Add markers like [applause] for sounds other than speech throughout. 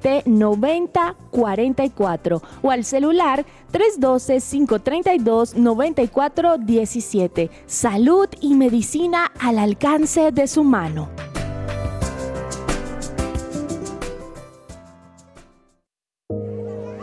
601-337-9044 o al celular 312-532-9417. Salud y medicina al alcance de su mano.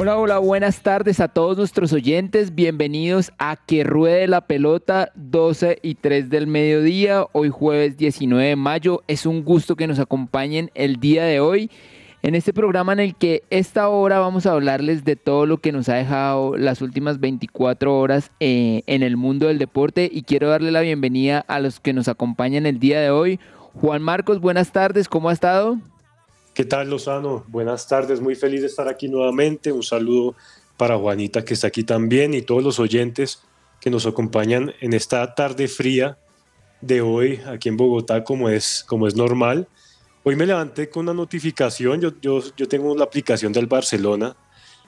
Hola, hola, buenas tardes a todos nuestros oyentes. Bienvenidos a Que Ruede la Pelota, 12 y 3 del mediodía. Hoy jueves 19 de mayo. Es un gusto que nos acompañen el día de hoy en este programa en el que esta hora vamos a hablarles de todo lo que nos ha dejado las últimas 24 horas eh, en el mundo del deporte y quiero darle la bienvenida a los que nos acompañan el día de hoy. Juan Marcos, buenas tardes, ¿cómo ha estado? ¿Qué tal, Lozano? Buenas tardes, muy feliz de estar aquí nuevamente. Un saludo para Juanita que está aquí también y todos los oyentes que nos acompañan en esta tarde fría de hoy aquí en Bogotá como es, como es normal. Hoy me levanté con una notificación, yo, yo, yo tengo la aplicación del Barcelona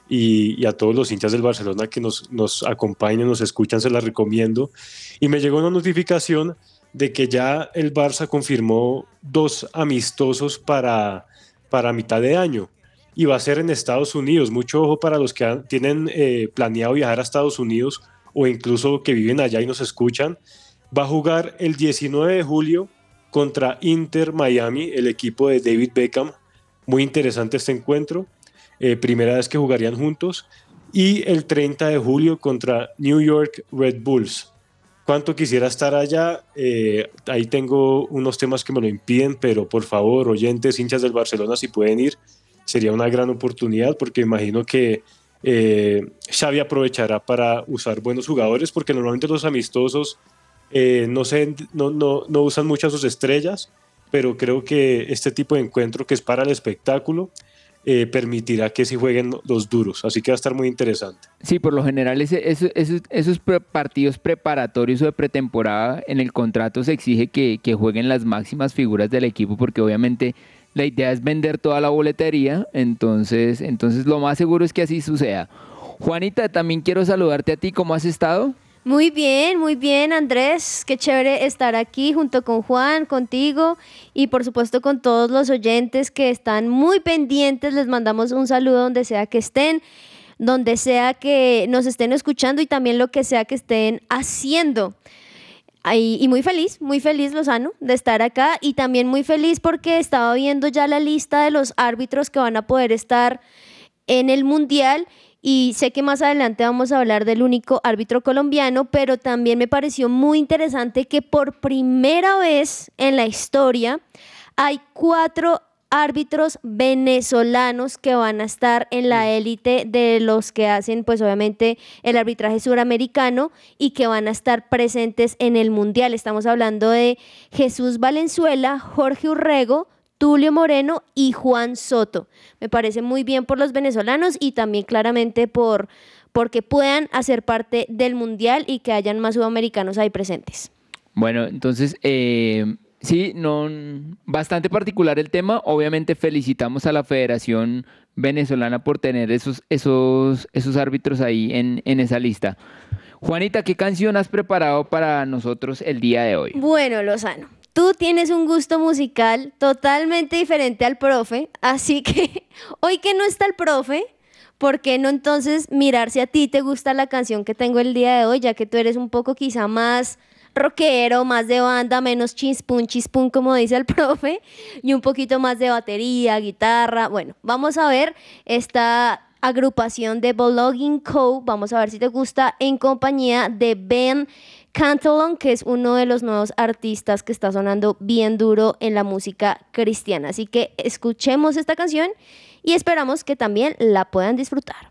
y, y, a todos los hinchas del Barcelona que nos, nos acompañan, nos escuchan, se la recomiendo. Y me llegó una notificación de que ya el Barça confirmó dos amistosos para, para mitad de año y va a ser en Estados Unidos. Mucho ojo para los que tienen eh, planeado viajar a Estados Unidos o incluso que viven allá y nos escuchan. Va a jugar el 19 de julio contra Inter Miami, el equipo de David Beckham. Muy interesante este encuentro. Eh, primera vez que jugarían juntos. Y el 30 de julio contra New York Red Bulls. Cuánto quisiera estar allá. Eh, ahí tengo unos temas que me lo impiden, pero por favor, oyentes, hinchas del Barcelona, si pueden ir, sería una gran oportunidad porque imagino que eh, Xavi aprovechará para usar buenos jugadores porque normalmente los amistosos eh, no, se, no, no, no usan mucho a sus estrellas, pero creo que este tipo de encuentro que es para el espectáculo eh, permitirá que se jueguen los duros. Así que va a estar muy interesante. Sí, por lo general ese, esos, partidos preparatorios o de pretemporada en el contrato se exige que, que jueguen las máximas figuras del equipo porque obviamente la idea es vender toda la boletería, entonces, entonces lo más seguro es que así suceda. Juanita, también quiero saludarte a ti, ¿cómo has estado? Muy bien, muy bien, Andrés. Qué chévere estar aquí junto con Juan, contigo y por supuesto con todos los oyentes que están muy pendientes. Les mandamos un saludo donde sea que estén, donde sea que nos estén escuchando y también lo que sea que estén haciendo. Y, muy feliz, muy feliz Lozano de estar acá y también muy feliz porque estaba viendo ya la lista de los árbitros que van a poder estar en el Mundial y sé que más adelante vamos a hablar del único árbitro colombiano, pero también me pareció muy interesante que por primera vez en la historia hay cuatro árbitros venezolanos que van a estar en la élite de los que hacen pues obviamente el arbitraje suramericano y que van a estar presentes en el mundial. Estamos hablando de Jesús Valenzuela, Jorge Urrego, Tulio Moreno y Juan Soto. Me parece muy bien por los venezolanos y también claramente por porque puedan hacer parte del mundial y que hayan más sudamericanos ahí presentes. Bueno, entonces eh, sí, no, bastante particular el tema. Obviamente felicitamos a la Federación Venezolana por tener esos, esos, esos árbitros ahí en, en esa lista. Juanita, ¿qué canción has preparado para nosotros el día de hoy? Bueno, Lozano, Tú tienes un gusto musical totalmente diferente al profe, así que [laughs] hoy que no está el profe, ¿por qué no entonces mirar si a ti te gusta la canción que tengo el día de hoy, ya que tú eres un poco quizá más rockero, más de banda, menos chispun, chispun, como dice el [laughs] profe, y un poquito más de batería, guitarra. Bueno, vamos a ver esta agrupación de Blogging Co. Vamos a ver si te gusta en compañía de Ben Cantalon, que es uno de los nuevos artistas que está sonando bien duro en la música cristiana. Así que escuchemos esta canción y esperamos que también la puedan disfrutar.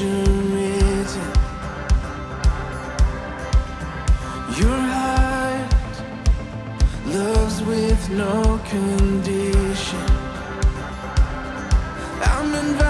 Your heart loves with no condition. I'm invited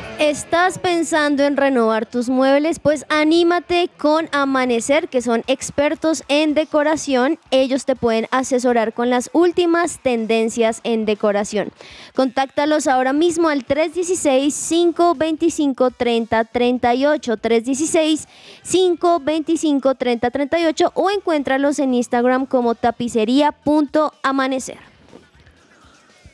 ¿Estás pensando en renovar tus muebles? Pues anímate con Amanecer, que son expertos en decoración. Ellos te pueden asesorar con las últimas tendencias en decoración. Contáctalos ahora mismo al 316-525-3038. 316-525-3038 o encuéntralos en Instagram como tapicería.amanecer.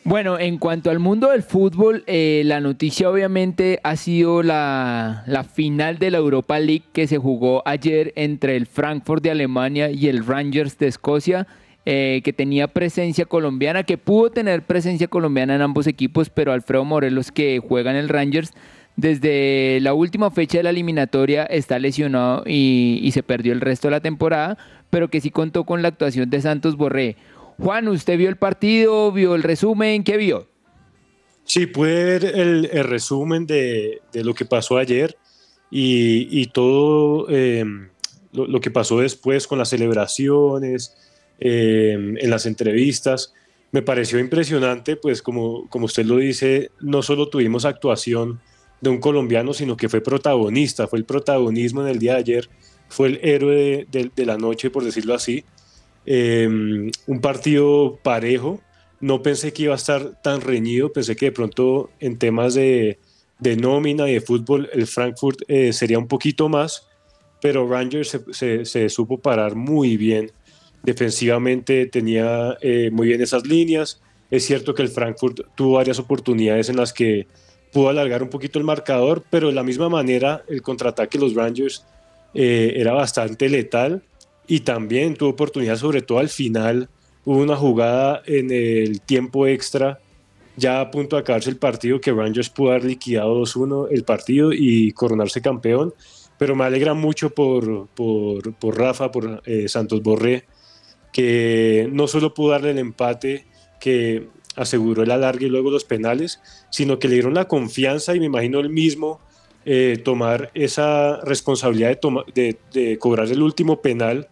Bueno, en cuanto al mundo del fútbol, eh, la noticia obviamente ha sido la, final de la Europa League que se jugó ayer entre el Frankfurt de Alemania y el Rangers de Escocia, eh, que tenía presencia colombiana, que pudo tener presencia colombiana en ambos equipos, pero Alfredo Morelos, que juega en el Rangers, desde la última fecha de la eliminatoria está lesionado y, y se perdió el resto de la temporada, pero que sí contó con la actuación de Santos Borré. Juan, ¿usted vio el partido? ¿Vio el resumen? ¿Qué vio? Sí, pude ver el, resumen de, lo que pasó ayer y, todo em, lo, que pasó después con las celebraciones, em, en las entrevistas. Me pareció impresionante, pues como, como usted lo dice, no solo tuvimos actuación de un colombiano, sino que fue protagonista, fue el protagonismo en el día de ayer, fue el héroe de la noche, por decirlo así. Em, un partido parejo. No pensé que iba a estar tan reñido, pensé que de pronto en temas de, nómina y de fútbol el Frankfurt eh, sería un poquito más, pero Rangers se, supo parar muy bien defensivamente tenía eh, muy bien esas líneas. Es cierto que el Frankfurt tuvo varias oportunidades en las que pudo alargar un poquito el marcador, pero de la misma manera el contraataque de los Rangers eh, era bastante letal y también tuvo oportunidades, sobre todo al final. Hubo una jugada en el tiempo extra, ya a punto de acabarse el partido, que Rangers pudo haber liquidado 2-1 el partido y coronarse campeón. Pero me alegra mucho por, por, por Rafa, por eh, Santos Borré, que no solo pudo darle el empate, que aseguró el alargue y luego los penales, sino que le dieron la confianza y me imagino él mismo eh, tomar esa responsabilidad de, de, cobrar el último penal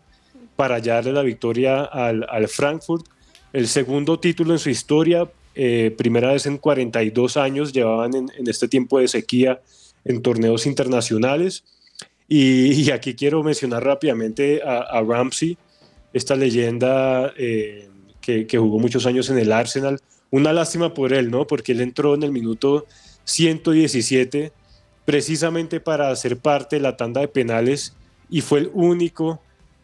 para ya darle la victoria al, al Frankfurt. El segundo título en su historia, eh, primera vez en 42 años llevaban en, en, este tiempo de sequía en torneos internacionales. Y, y aquí quiero mencionar rápidamente a, a Ramsey, esta leyenda eh, que, que, jugó muchos años en el Arsenal. Una lástima por él, ¿no? Porque él entró en el minuto 117 precisamente para hacer parte de la tanda de penales y fue el único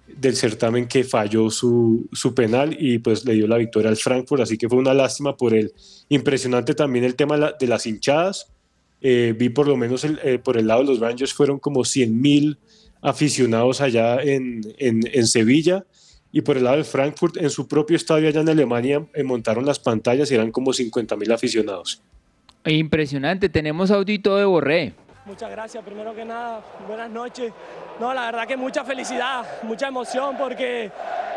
del certamen que falló su, su, penal y pues le dio la victoria al Frankfurt, así que fue una lástima por él. Impresionante también el tema de las hinchadas. Eh, vi por lo menos eh, por el lado de los Rangers fueron como 100 mil aficionados allá en, en, en, Sevilla y por el lado del Frankfurt en su propio estadio allá en Alemania eh, montaron las pantallas y eran como 50 mil aficionados. Impresionante, tenemos audito de Borré. Muchas gracias, primero que nada, buenas noches. No, la verdad que mucha felicidad, mucha emoción porque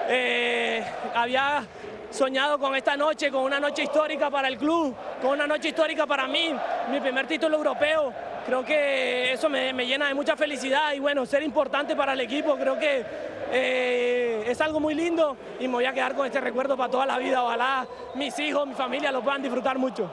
eh, había soñado con esta noche, con una noche histórica para el club, con una noche histórica para mí, mi primer título europeo. Creo que eso me, llena de mucha felicidad y bueno, ser importante para el equipo, creo que eh, es algo muy lindo y me voy a quedar con este recuerdo para toda la vida. Ojalá mis hijos, mi familia lo puedan disfrutar mucho.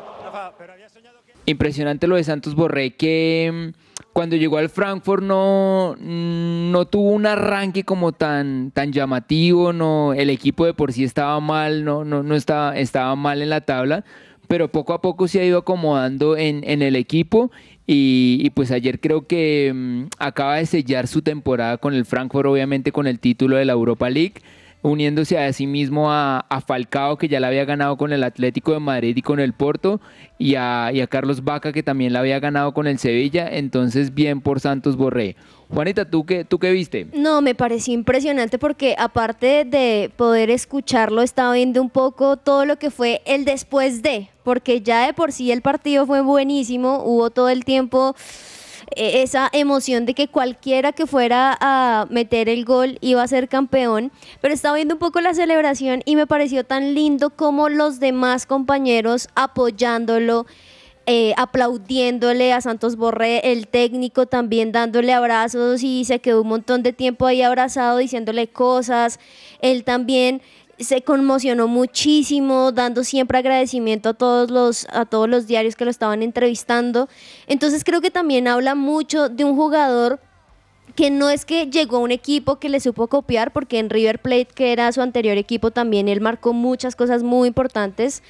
Impresionante lo de Santos Borré, que mm, cuando llegó al Frankfurt no, mm, no tuvo un arranque como tan, tan llamativo, no, el equipo de por sí estaba mal, no, no, no estaba, estaba mal en la tabla, pero poco a poco se ha ido acomodando en, en el equipo y, y, pues ayer creo que mmm, acaba de sellar su temporada con el Frankfurt, obviamente con el título de la Europa League uniéndose a sí mismo a, Falcao, que ya la había ganado con el Atlético de Madrid y con el Porto, y a, y a Carlos Vaca, que también la había ganado con el Sevilla. Entonces, bien por Santos Borré. Juanita, ¿tú qué, ¿tú qué viste? No, me pareció impresionante porque aparte de poder escucharlo, estaba viendo un poco todo lo que fue el después de, porque ya de por sí el partido fue buenísimo, hubo todo el tiempo esa emoción de que cualquiera que fuera a meter el gol iba a ser campeón, pero estaba viendo un poco la celebración y me pareció tan lindo como los demás compañeros apoyándolo. Eh, aplaudiéndole a Santos Borré, el técnico también dándole abrazos y se quedó un montón de tiempo ahí abrazado diciéndole cosas. Él también se conmocionó muchísimo, dando siempre agradecimiento a todos los, a todos los diarios que lo estaban entrevistando. Entonces creo que también habla mucho de un jugador que no es que llegó a un equipo que le supo copiar, porque en River Plate, que era su anterior equipo, también él marcó muchas cosas muy importantes.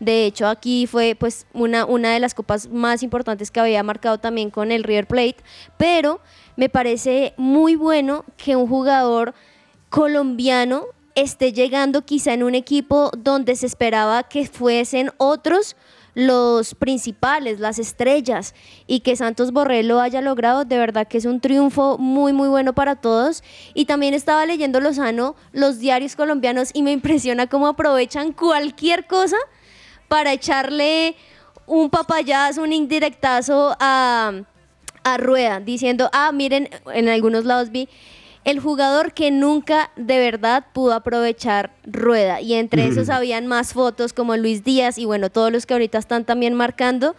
De hecho, aquí fue pues una, una de las copas más importantes que había marcado también con el River Plate, pero me parece muy bueno que un jugador colombiano esté llegando quizá en un equipo donde se esperaba que fuesen otros los principales, las estrellas, y que Santos Borré lo haya logrado, de verdad que es un triunfo muy, muy bueno para todos. Y también estaba leyendo Lozano los diarios colombianos y me impresiona cómo aprovechan cualquier cosa para echarle un papayazo, un indirectazo a, a Rueda, diciendo, ah, miren, en algunos lados vi el jugador que nunca de verdad pudo aprovechar rueda. Y entre esos habían más fotos como Luis Díaz y bueno, todos los que ahorita están también marcando.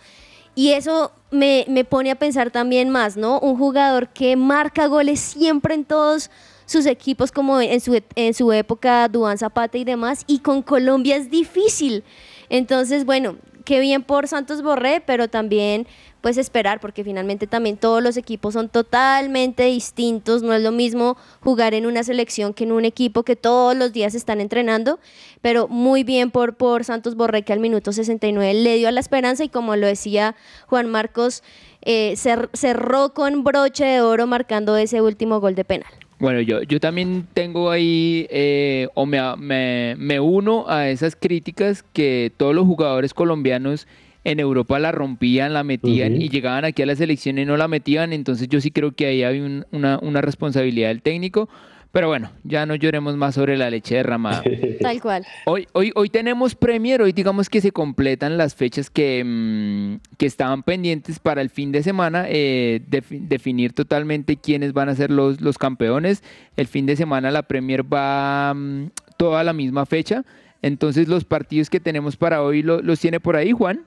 Y eso me, me pone a pensar también más, ¿no? Un jugador que marca goles siempre en todos sus equipos, como en su, en su época, Duan Zapata y demás, y con Colombia es difícil. Entonces, bueno, qué bien por Santos Borré, pero también pues esperar, porque finalmente también todos los equipos son totalmente distintos, no es lo mismo jugar en una selección que en un equipo que todos los días están entrenando, pero muy bien por, por Santos Borré que al minuto 69 le dio a la esperanza y como lo decía Juan Marcos, eh, cerró con broche de oro marcando ese último gol de penal. Bueno, yo, yo también tengo ahí, eh, o me, me, me uno a esas críticas que todos los jugadores colombianos en Europa la rompían, la metían y llegaban aquí a la selección y no la metían. Entonces yo sí creo que ahí hay un- una, una responsabilidad del técnico. Pero bueno, ya no lloremos más sobre la leche derramada. [laughs] Tal cual. Hoy, hoy, hoy tenemos Premier, hoy digamos que se completan las fechas que, mm, que estaban pendientes para el fin de semana, eh, defi- definir totalmente quiénes van a ser los, los campeones. El fin de semana la Premier va mm, toda la misma fecha, entonces los partidos que tenemos para hoy lo- los tiene por ahí, Juan.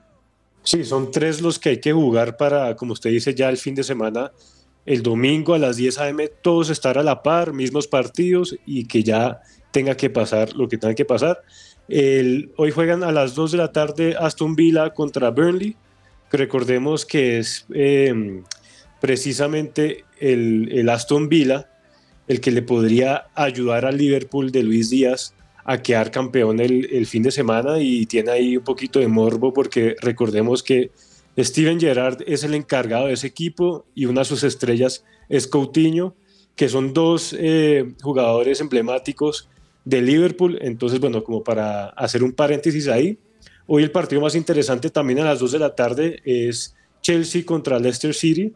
Sí, son tres los que hay que jugar para, como usted dice, ya el fin de semana, el domingo a las 10 a.m., todos estar a la par, mismos partidos y que ya tenga que pasar lo que tenga que pasar. Hoy juegan a las 2 de la tarde Aston Villa contra Burnley. Recordemos que es eh, precisamente el, el Aston Villa el que le podría ayudar al Liverpool de Luis Díaz a quedar campeón el, el fin de semana y tiene ahí un poquito de morbo porque recordemos que Steven Gerrard es el encargado de ese equipo y una de sus estrellas es Coutinho, que son dos eh, jugadores emblemáticos de Liverpool. Entonces, bueno, como para hacer un paréntesis ahí, hoy el partido más interesante también a las 2 de la tarde es Chelsea contra Leicester City.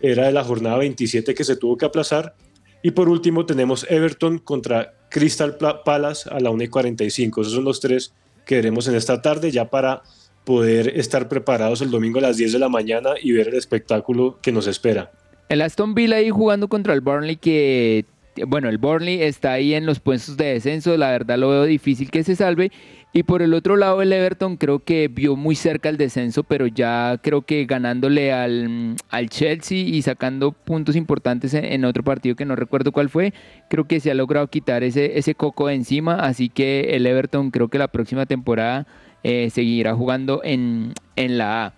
Era de la jornada 27 que se tuvo que aplazar. Y por último tenemos Everton contra Crystal Palace a la 1.45. Esos son los tres que veremos en esta tarde ya para poder estar preparados el domingo a las 10 de la mañana y ver el espectáculo que nos espera. El Aston Villa ahí jugando contra el Burnley que, bueno, el Burnley está ahí en los puestos de descenso, la verdad lo veo difícil que se salve. Y por el otro lado el Everton creo que vio muy cerca el descenso, pero ya creo que ganándole al, al Chelsea y sacando puntos importantes en, otro partido que no recuerdo cuál fue, creo que se ha logrado quitar ese, ese coco de encima. Así que el Everton creo que la próxima temporada eh, seguirá jugando en, en la A.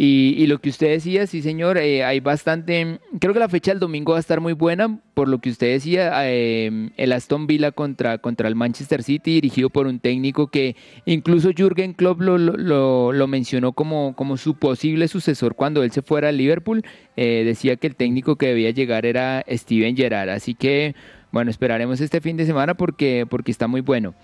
Y, lo que usted decía, sí señor, eh, hay bastante, creo que la fecha del domingo va a estar muy buena, por lo que usted decía, eh, el Aston Villa contra, contra el Manchester City, dirigido por un técnico que incluso Jürgen Klopp lo, lo- mencionó como, como su posible sucesor cuando él se fuera al Liverpool, decía que el técnico que debía llegar era Steven Gerrard, así que bueno, esperaremos este fin de semana porque, porque está muy bueno.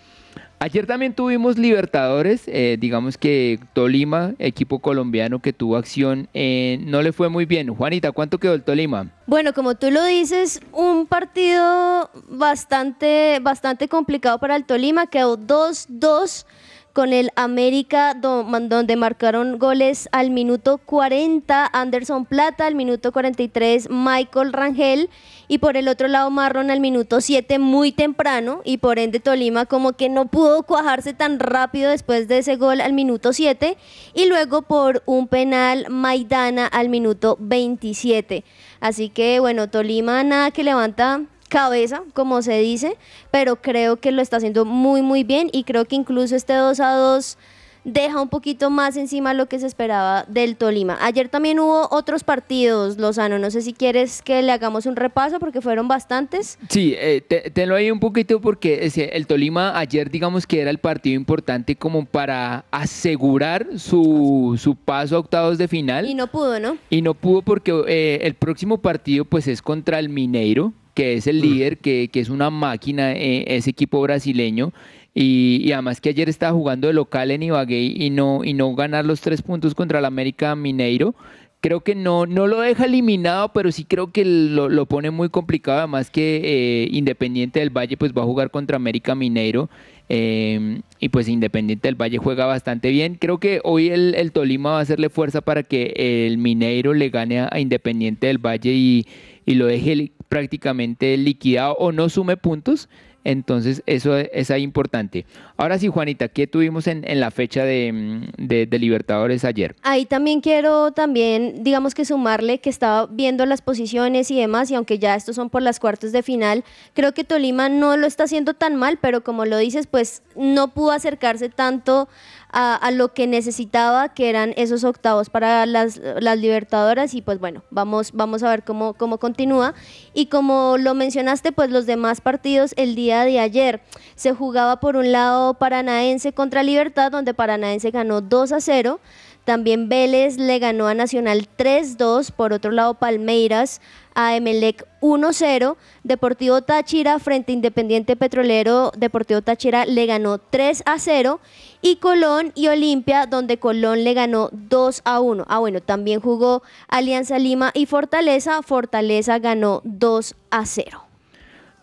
Ayer también tuvimos Libertadores, eh, digamos que Tolima, equipo colombiano que tuvo acción, eh, no le fue muy bien. Juanita, ¿cuánto quedó el Tolima? Bueno, como tú lo dices, un partido bastante, bastante complicado para el Tolima. Quedó 2-2 con el América, donde marcaron goles al minuto 40 Anderson Plata, al minuto 43 Michael Rangel y por el otro lado Marron al minuto 7 muy temprano y por ende Tolima como que no pudo cuajarse tan rápido después de ese gol al minuto 7 y luego por un penal Maidana al minuto 27. Así que bueno, Tolima nada que levanta cabeza, como se dice, pero creo que lo está haciendo muy muy bien y creo que incluso este 2 a 2 deja un poquito más encima lo que se esperaba del Tolima. Ayer también hubo otros partidos, Lozano, no sé si quieres que le hagamos un repaso porque fueron bastantes. Sí, eh, te, tenlo ahí un poquito porque ese, el Tolima ayer digamos que era el partido importante como para asegurar su, su paso a octavos de final. Y no pudo, ¿no? Y no pudo porque eh, el próximo partido pues es contra el Mineiro, que es el líder, que, que es una máquina, eh, ese equipo brasileño. Y, y además que ayer estaba jugando de local en Ibagué y no, y no ganar los tres puntos contra el América Mineiro. Creo que no, no lo deja eliminado, pero sí creo que lo, lo pone muy complicado. Además que eh, Independiente del Valle pues va a jugar contra América Mineiro. eh, y pues Independiente del Valle juega bastante bien. Creo que hoy el, el Tolima va a hacerle fuerza para que el Mineiro le gane a, Independiente del Valle y, y lo deje prácticamente liquidado o no sume puntos. Entonces, eso es ahí importante. Ahora sí, Juanita, ¿qué tuvimos en, en la fecha de, mm, de- de Libertadores ayer? Ahí también quiero también, digamos que sumarle que estaba viendo las posiciones y demás, y aunque ya estos son por las cuartos de final, creo que Tolima no lo está haciendo tan mal, pero como lo dices, pues no pudo acercarse tanto a, lo que necesitaba, que eran esos octavos para las, las Libertadoras, y pues bueno, vamos, vamos a ver cómo, cómo continúa. Y como lo mencionaste, pues los demás partidos el día de ayer se jugaba por un lado Paranaense contra Libertad, donde Paranaense ganó 2 a 0. También Vélez le ganó a Nacional 3-2. Por otro lado, Palmeiras a Emelec 1-0. Deportivo Táchira frente a Independiente Petrolero. Deportivo Táchira le ganó 3-0. Y Colón y Olimpia, donde Colón le ganó 2-1. Ah, bueno, también jugó Alianza Lima y Fortaleza. Fortaleza ganó 2-0.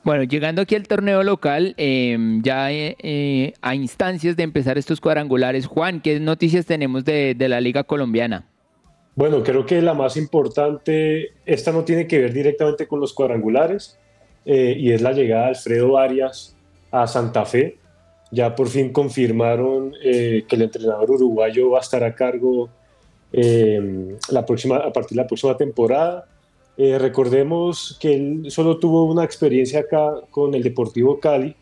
Bueno, llegando aquí al torneo local, eh, ya eh, a instancias de empezar estos cuadrangulares, Juan, ¿qué noticias tenemos de, de la Liga Colombiana? Bueno, creo que la más importante, esta no tiene que ver directamente con los cuadrangulares, eh, y es la llegada de Alfredo Arias a Santa Fe. Ya por fin confirmaron eh, que el entrenador uruguayo va a estar a cargo eh, la próxima, a partir de la próxima temporada. Eh, recordemos que él solo tuvo una experiencia acá con el Deportivo Cali.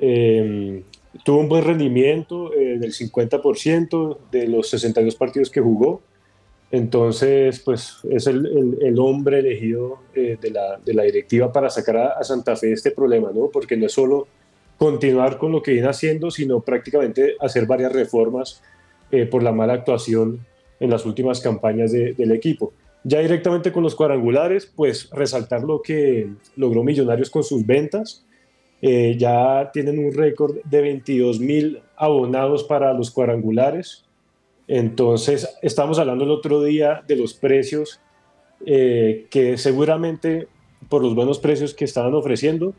Eh, tuvo un buen rendimiento eh, del 50% de los 62 partidos que jugó. Entonces, pues es el, el- hombre elegido eh, de, la, de la directiva para sacar a, Santa Fe de este problema, ¿no? Porque no es solo continuar con lo que viene haciendo, sino prácticamente hacer varias reformas por la mala actuación en las últimas campañas de- del equipo. Ya directamente con los cuadrangulares, pues resaltar lo que logró Millonarios con sus ventas. Eh, ya tienen un récord de 22 mil abonados para los cuadrangulares. Entonces, estamos hablando el otro día de los precios, eh, que seguramente por los buenos precios que estaban ofreciendo,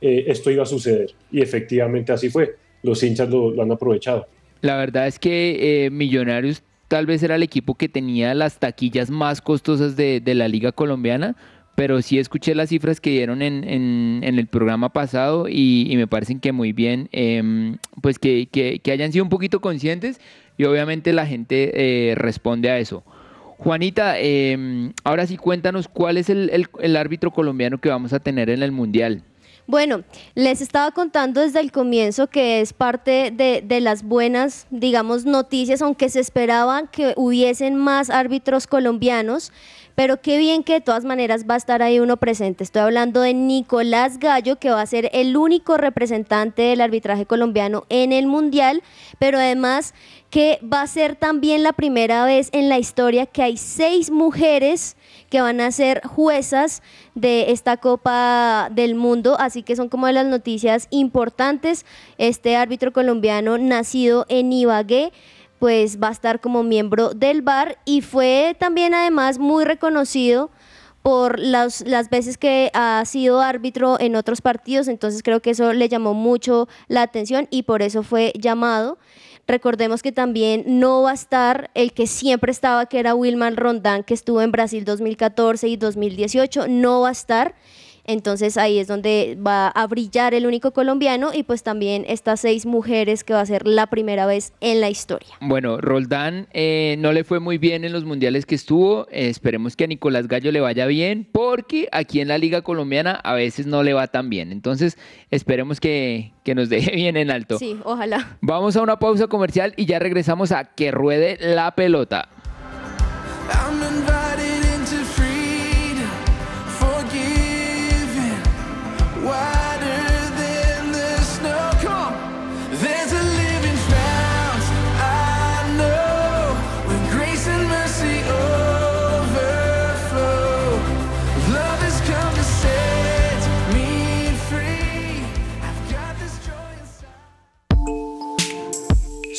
eh, esto iba a suceder. Y efectivamente así fue. Los hinchas lo, han aprovechado. La verdad es que Millonarios tal vez era el equipo que tenía las taquillas más costosas de, de la liga colombiana, pero sí escuché las cifras que dieron en, en- el programa pasado y, me parecen que muy bien, em, pues que, que- hayan sido un poquito conscientes y obviamente la gente eh, responde a eso. Juanita, em, ahora sí cuéntanos cuál es el- el árbitro colombiano que vamos a tener en el Mundial. Bueno, les estaba contando desde el comienzo que es parte de, de las buenas, digamos, noticias, aunque se esperaba que hubiesen más árbitros colombianos, pero qué bien que de todas maneras va a estar ahí uno presente. Estoy hablando de Nicolás Gallo, que va a ser el único representante del arbitraje colombiano en el Mundial, pero además que va a ser también la primera vez en la historia que hay seis mujeres que van a ser juezas de esta Copa del Mundo, así que son como de las noticias importantes. Este árbitro colombiano nacido en Ibagué, pues va a estar como miembro del VAR y fue también además muy reconocido por las, las veces que ha sido árbitro en otros partidos, entonces creo que eso le llamó mucho la atención y por eso fue llamado. Recordemos que también no va a estar el que siempre estaba, que era Wilman Rondán, que estuvo en Brasil 2014 y 2018, no va a estar. Entonces ahí es donde va a brillar el único colombiano y pues también estas seis mujeres que va a ser la primera vez en la historia. Bueno, Roldán eh, no le fue muy bien en los mundiales que estuvo. Eh, esperemos que a Nicolás Gallo le vaya bien, porque aquí en la Liga Colombiana a veces no le va tan bien. Entonces, esperemos que, que nos deje [laughs] bien en alto. Sí, ojalá. Vamos a una pausa comercial y ya regresamos a que ruede la pelota. I'm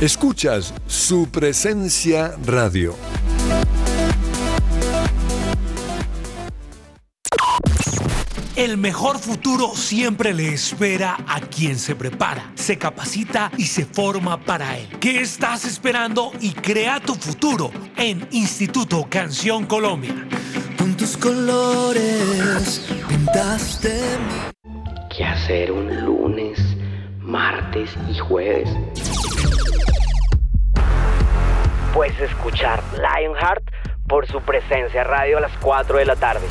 Escuchas su presencia radio. El mejor futuro siempre le espera a quien se prepara, se capacita y se forma para él. ¿Qué estás esperando y crea tu futuro en Instituto Canción Colombia? Con tus colores pintaste ¿Qué hacer un lunes, martes y jueves? Puedes escuchar Lionheart por su presencia radio a las 4 de la tarde.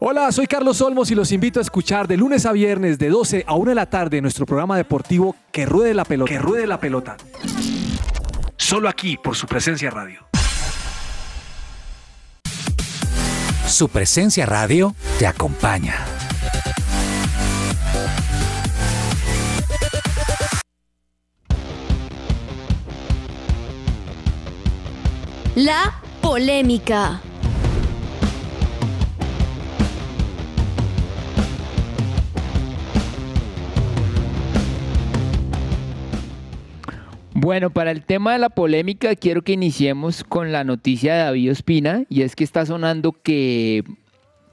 Hola, soy Carlos Olmos y los invito a escuchar de lunes a viernes de 12 a 1 de la tarde nuestro programa deportivo Que Ruede la Pelota. Que Ruede la Pelota. Solo aquí por su presencia radio. Su presencia radio te acompaña. La polémica. Bueno, para el tema de la polémica, quiero que iniciemos con la noticia de David Ospina, y es que está sonando que,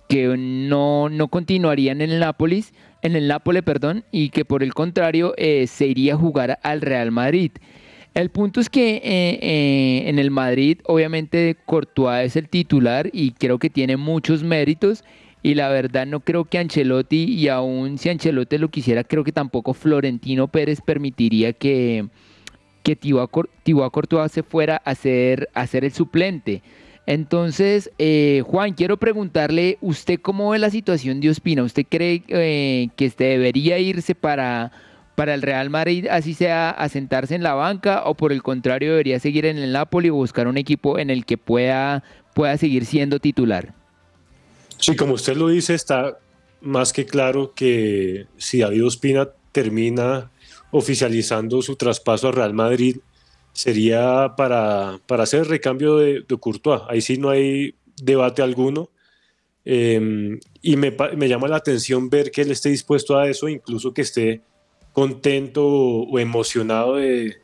que no, no continuaría en el Nápoles, en el Nápoles, perdón, y que por el contrario eh, se iría a jugar al Real Madrid. El punto es que eh, eh, en el Madrid, obviamente, Courtois es el titular y creo que tiene muchos méritos. Y la verdad no creo que Ancelotti, y aún si Ancelotti lo quisiera, creo que tampoco Florentino Pérez permitiría que, que Thibaut Courtois se fuera a ser, a ser el suplente. Entonces, eh, Juan, quiero preguntarle, ¿usted cómo ve la situación de Ospina? ¿Usted cree eh, que debería irse para, para el Real Madrid, así sea a sentarse en la banca, o por el contrario debería seguir en el Napoli o buscar un equipo en el que pueda, pueda seguir siendo titular? Sí, como usted lo dice, está más que claro que si David Ospina termina oficializando su traspaso al Real Madrid, sería para, para hacer recambio de, de Courtois. Ahí sí no hay debate alguno. Eh, y me, me llama la atención ver que él esté dispuesto a eso, incluso que esté contento o emocionado de,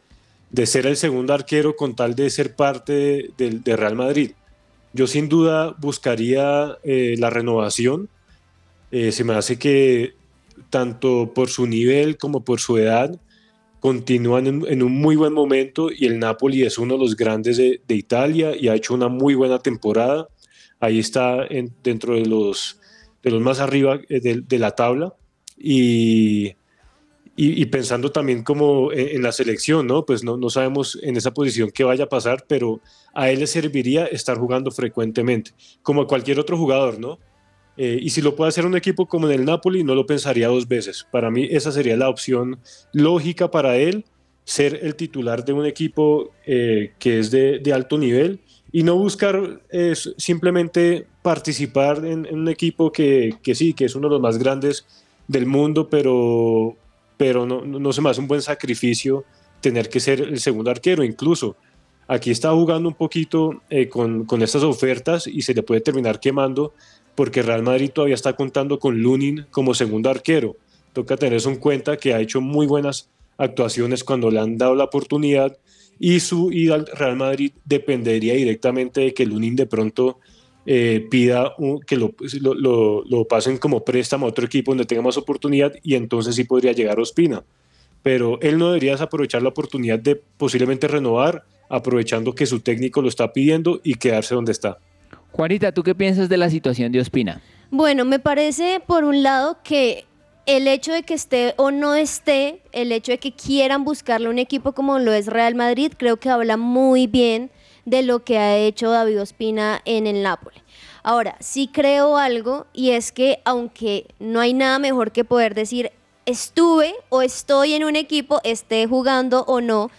de ser el segundo arquero con tal de ser parte de- del de Real Madrid. Yo sin duda buscaría eh, la renovación. Eh, se me hace que tanto por su nivel como por su edad continúan en, un muy buen momento y el Napoli es uno de los grandes de, de Italia y ha hecho una muy buena temporada. Ahí está en- dentro de los, de los más arriba eh, de, de la tabla y, y, y pensando también como en, en la selección, ¿no? Pues no, no sabemos en esa posición qué vaya a pasar, pero a él le serviría estar jugando frecuentemente, como a cualquier otro jugador, ¿no? Eh, y si lo puede hacer un equipo como en el Napoli, no lo pensaría dos veces. Para mí esa sería la opción lógica para él, ser el titular de un equipo eh, que es de, de alto nivel y no buscar eh, simplemente participar en, en un equipo que, que sí, que es uno de los más grandes del mundo, pero, pero no, no se me hace un buen sacrificio tener que ser el segundo arquero. Incluso aquí está jugando un poquito eh, con, con estas ofertas y se le puede terminar quemando porque Real Madrid todavía está contando con Lunin como segundo arquero. Toca tener eso en cuenta que ha hecho muy buenas actuaciones cuando le han dado la oportunidad y su ida al Real Madrid dependería directamente de que Lunin de pronto eh, pida un- que lo, lo, lo- lo pasen como préstamo a otro equipo donde tenga más oportunidad y entonces sí podría llegar Ospina. Pero él no debería aprovechar la oportunidad de posiblemente renovar, aprovechando que su técnico lo está pidiendo y quedarse donde está. Juanita, ¿tú qué piensas de la situación de Ospina? Bueno, me parece por un lado que el hecho de que esté o no esté, el hecho de que quieran buscarle un equipo como lo es Real Madrid, creo que habla muy bien de lo que ha hecho David Ospina en el Napoli. Ahora, sí creo algo y es que aunque no hay nada mejor que poder decir estuve o estoy en un equipo, esté jugando o no,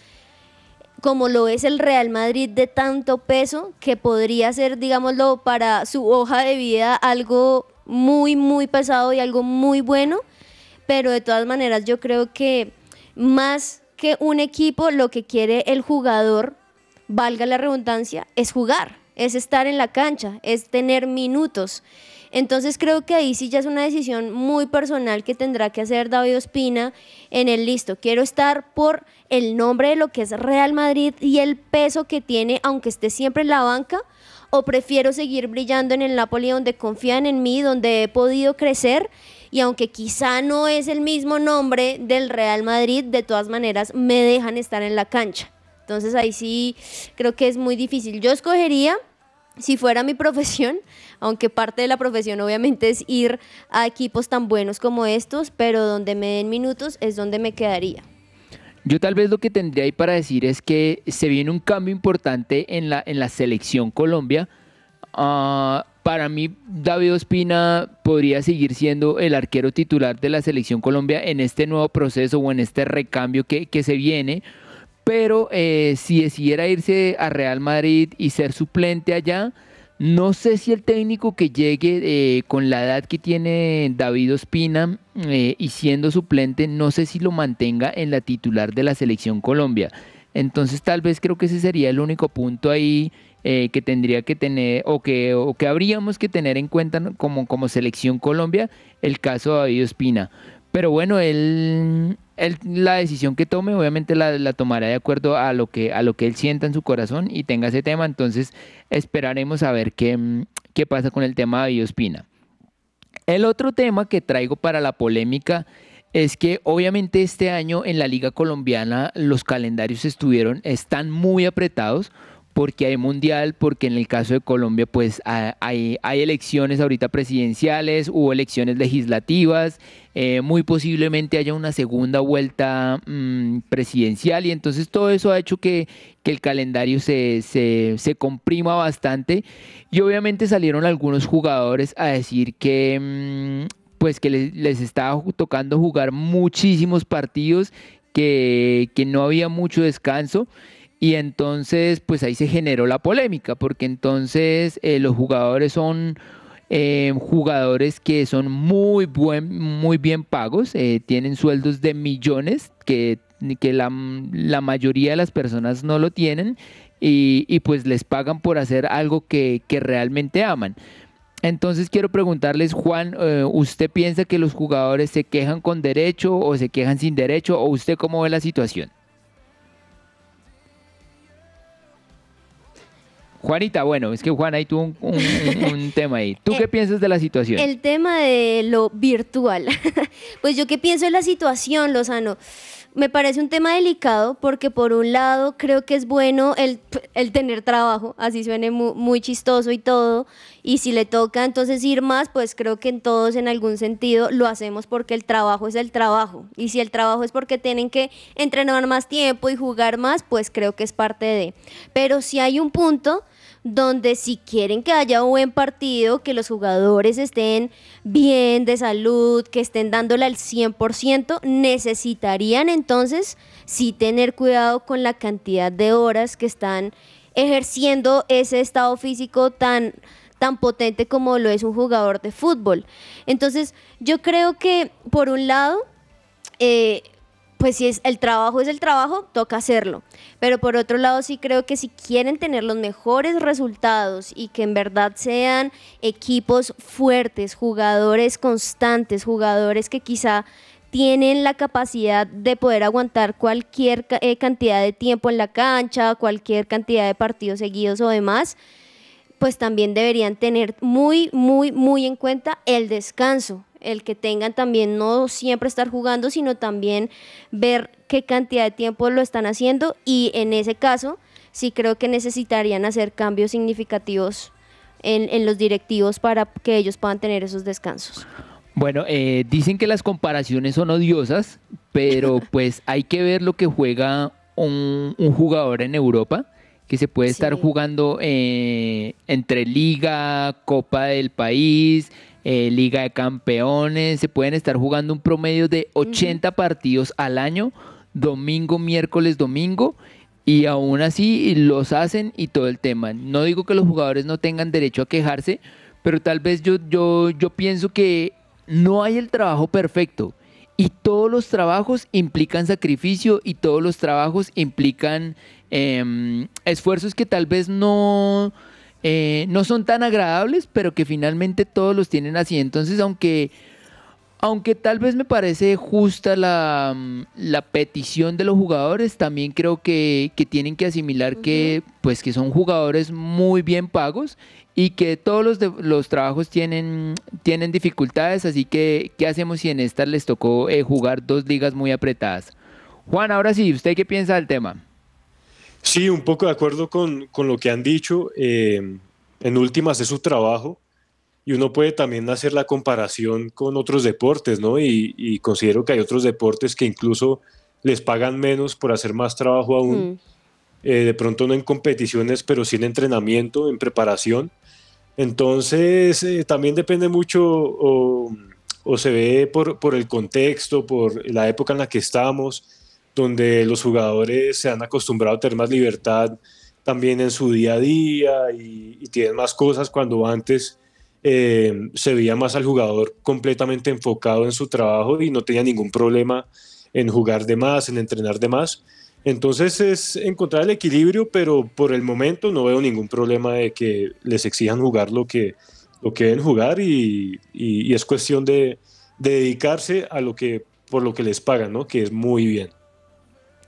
como lo es el Real Madrid de tanto peso, que podría ser, digámoslo, para su hoja de vida algo muy, muy pesado y algo muy bueno, pero de todas maneras yo creo que más que un equipo, lo que quiere el jugador, valga la redundancia, es jugar, es estar en la cancha, es tener minutos. Entonces creo que ahí sí ya es una decisión muy personal que tendrá que hacer David Ospina en el listo. Quiero estar por el nombre de lo que es Real Madrid y el peso que tiene, aunque esté siempre en la banca, o prefiero seguir brillando en el Napoli donde confían en mí, donde he podido crecer y aunque quizá no es el mismo nombre del Real Madrid, de todas maneras me dejan estar en la cancha. Entonces ahí sí creo que es muy difícil. Yo escogería si fuera mi [laughs] profesión, aunque parte de la profesión obviamente es ir a equipos tan buenos como estos, pero donde me den minutos es donde me quedaría. Yo tal vez lo que tendría ahí para decir es que se viene un cambio importante en la, en la selección Colombia. Ah, para mí, David Ospina podría seguir siendo el arquero titular de la selección Colombia en este nuevo proceso o en este recambio que, que se viene. Pero eh, si decidiera irse a Real Madrid y ser suplente allá, no sé si el técnico que llegue eh, con la edad que tiene David Ospina eh, y siendo suplente, no sé si lo mantenga en la titular de la selección Colombia. Entonces tal vez creo que ese sería el único punto ahí que tendría que tener o que, o que habríamos que tener en cuenta como, como selección Colombia, el caso de David Ospina. Pero bueno, él, la decisión que tome obviamente la, tomará de acuerdo a lo, que, a lo que él sienta en su corazón y tenga ese tema. Entonces esperaremos a ver qué, qué pasa con el tema de David Ospina. El otro tema que traigo para la polémica es que obviamente este año en la Liga Colombiana los calendarios estuvieron, están muy apretados porque hay mundial, porque en el caso de Colombia pues hay, elecciones ahorita presidenciales, hubo elecciones legislativas, eh, muy posiblemente haya una segunda vuelta mmm, presidencial y entonces todo eso ha hecho que, el calendario se, se, comprima bastante y obviamente salieron algunos jugadores a decir que... Mmm, pues que les, estaba tocando jugar muchísimos partidos, que no había mucho descanso. Y entonces, pues ahí se generó la polémica, porque entonces eh, los jugadores son eh, jugadores que son muy, buen, muy bien pagos, eh, tienen sueldos de millones, que, que la, la, mayoría de las personas no lo tienen, y, y pues les pagan por hacer algo que, que realmente aman. Entonces quiero preguntarles, Juan, eh, ¿usted piensa que los jugadores se quejan con derecho o se quejan sin derecho? ¿O usted cómo ve la situación? Juanita, bueno, es que Juan ahí tuvo un, un, un [laughs] tema ahí. ¿Tú qué piensas de la situación? El tema de lo virtual. [laughs] pues yo qué pienso de la situación, Lozano. Me parece un tema delicado porque por un lado creo que es bueno el, el tener trabajo, así suene muy, muy, chistoso y todo, y si le toca entonces ir más, pues creo que en todos en algún sentido lo hacemos porque el trabajo es el trabajo, y si el trabajo es porque tienen que entrenar más tiempo y jugar más, pues creo que es parte de. Pero si hay un punto donde si quieren que haya un buen partido, que los jugadores estén bien de salud, que estén dándole al 100%, necesitarían entonces sí tener cuidado con la cantidad de horas que están ejerciendo ese estado físico tan tan potente como lo es un jugador de fútbol. Entonces, yo creo que por un lado, eh, pues si es el trabajo es el trabajo, toca hacerlo. Pero por otro lado sí creo que si quieren tener los mejores resultados y que en verdad sean equipos fuertes, jugadores constantes, jugadores que quizá tienen la capacidad de poder aguantar cualquier eh, cantidad de tiempo en la cancha, cualquier cantidad de partidos seguidos o demás, pues también deberían tener muy, muy, muy en cuenta el descanso el que tengan también no siempre estar jugando, sino también ver qué cantidad de tiempo lo están haciendo y en ese caso sí creo que necesitarían hacer cambios significativos en, en los directivos para que ellos puedan tener esos descansos. Bueno, eh, dicen que las comparaciones son odiosas, pero [laughs] pues hay que ver lo que juega un, un jugador en Europa, que se puede sí. estar jugando eh, entre liga, Copa del País, eh, Liga de Campeones, se pueden estar jugando un promedio de 80 uh -huh. partidos al año, domingo, miércoles, domingo, y aún así los hacen y todo el tema. No digo que los jugadores no tengan derecho a quejarse, pero tal vez yo, yo, yo pienso que no hay el trabajo perfecto. Y todos los trabajos implican sacrificio y todos los trabajos implican eh, esfuerzos que tal vez no, eh, no son tan agradables, pero que finalmente todos los tienen así. Entonces, aunque, aunque tal vez me parece justa la, la petición de los jugadores, también creo que, que tienen que asimilar uh -huh. que, pues, que son jugadores muy bien pagos y que todos los, de, los trabajos tienen, tienen dificultades, así que ¿qué hacemos si en esta les tocó eh, jugar dos ligas muy apretadas? Juan, ahora sí, ¿usted qué piensa del tema? Sí, un poco de acuerdo con, con lo que han dicho. Eh, en últimas es su trabajo y uno puede también hacer la comparación con otros deportes, ¿no? Y, y considero que hay otros deportes que incluso les pagan menos por hacer más trabajo aún. Mm. Eh, de pronto no en competiciones, pero sí en entrenamiento, en preparación. Entonces, eh, también depende mucho o, o se ve por, por el contexto, por la época en la que estamos, donde los jugadores se han acostumbrado a tener más libertad también en su día a día y, tienen más cosas cuando antes eh, se veía más al jugador completamente enfocado en su trabajo y no tenía ningún problema en jugar de más, en entrenar de más. Entonces es encontrar el equilibrio, pero por el momento no veo ningún problema de que les exijan jugar lo que, lo que deben jugar y es cuestión de, de dedicarse a lo que por lo que les pagan, ¿no? Que es muy bien.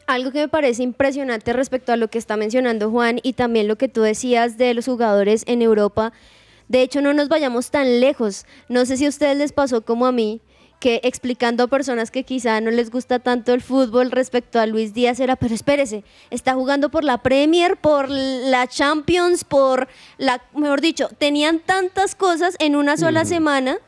Algo que me parece impresionante respecto a lo que está mencionando Juan y también lo que tú decías de los jugadores en Europa. De hecho, no nos vayamos tan lejos. No sé si a ustedes les pasó como a mí, que explicando a personas que quizá no les gusta tanto el fútbol respecto a Luis Díaz era, pero espérese, está jugando por la Premier, por la Champions, por la, mejor dicho, tenían tantas cosas en una sola semana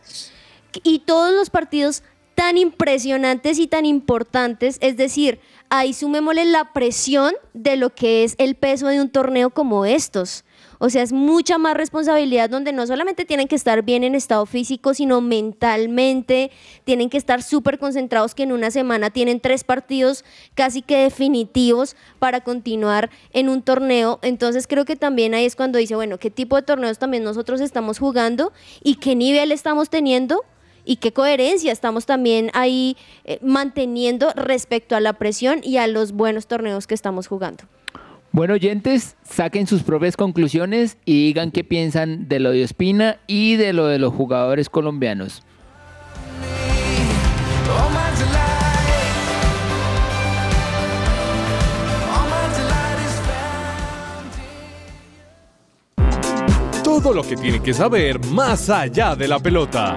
y todos los partidos tan impresionantes y tan importantes, es decir, ahí sumémosle la presión de lo que es el peso de un torneo como estos. O sea, es mucha más responsabilidad donde no solamente tienen que estar bien en estado físico, sino mentalmente, tienen que estar súper concentrados que en una semana tienen tres partidos casi que definitivos para continuar en un torneo. Entonces creo que también ahí es cuando dice, bueno, ¿qué tipo de torneos también nosotros estamos jugando y qué nivel estamos teniendo? Y qué coherencia estamos también ahí eh, manteniendo respecto a la presión y a los buenos torneos que estamos jugando. Bueno, oyentes, saquen sus propias conclusiones y digan qué piensan de lo de Ospina y de lo de los jugadores colombianos. Todo lo que tiene que saber más allá de la pelota.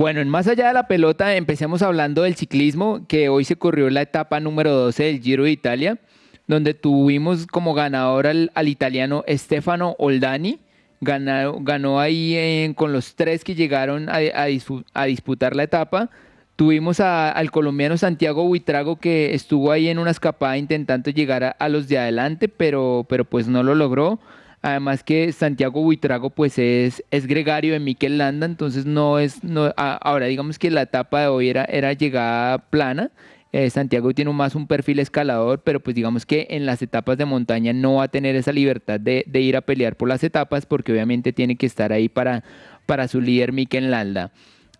Bueno, en más allá de la pelota, empecemos hablando del ciclismo, que hoy se corrió la etapa número 12 del Giro de Italia, donde tuvimos como ganador al, al italiano Stefano Oldani. Ganó, ganó ahí en- con los tres que llegaron a, a a disputar la etapa. Tuvimos a- al colombiano Santiago Buitrago que estuvo ahí en una escapada intentando llegar a los de adelante, pero, pero pues no lo logró. Además que Santiago Buitrago pues es, es gregario de Mikel Landa, entonces no es... No, a- ahora digamos que la etapa de hoy era, era llegada plana. Eh, Santiago tiene más un perfil escalador, pero pues digamos que en las etapas de montaña no va a tener esa libertad de, de ir a pelear por las etapas porque obviamente tiene que estar ahí para, para su líder Mikel Landa.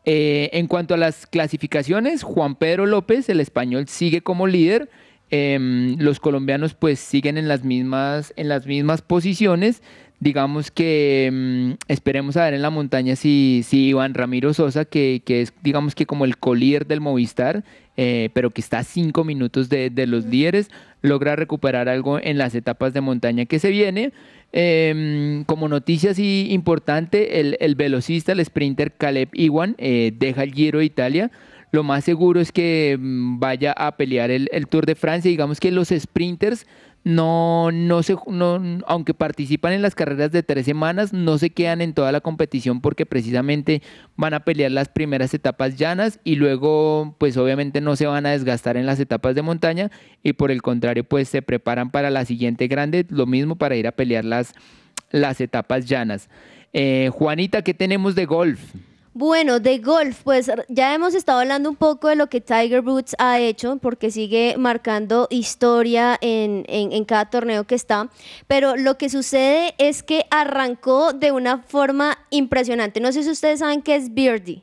Eh, en cuanto a las clasificaciones, Juan Pedro López, el español, sigue como líder. Em, los colombianos pues siguen en las mismas, en las mismas posiciones. Digamos que em, esperemos a ver en la montaña si, si Iván Ramiro Sosa, que, que es digamos que como el colíder del Movistar, eh, pero que está a cinco minutos de, de los líderes, logra recuperar algo en las etapas de montaña que se viene. Em, como noticia así importante, el, el velocista, el sprinter Caleb Iwan, eh, deja el Giro de Italia. Lo más seguro es que mm, vaya a pelear el, el Tour de Francia. Digamos que los sprinters no, no se, no, aunque participan en las carreras de tres semanas, no se quedan en toda la competición porque precisamente van a pelear las primeras etapas llanas y luego, pues obviamente no se van a desgastar en las etapas de montaña y por el contrario, pues se preparan para la siguiente grande, lo mismo para ir a pelear las, las etapas llanas. Eh, Juanita, ¿qué tenemos de golf? Bueno, de golf, pues ya hemos estado hablando un poco de lo que Tiger Woods ha hecho, porque sigue marcando historia en, en- en cada torneo que está, pero lo que sucede es que arrancó de una forma impresionante. No sé si ustedes saben qué es birdie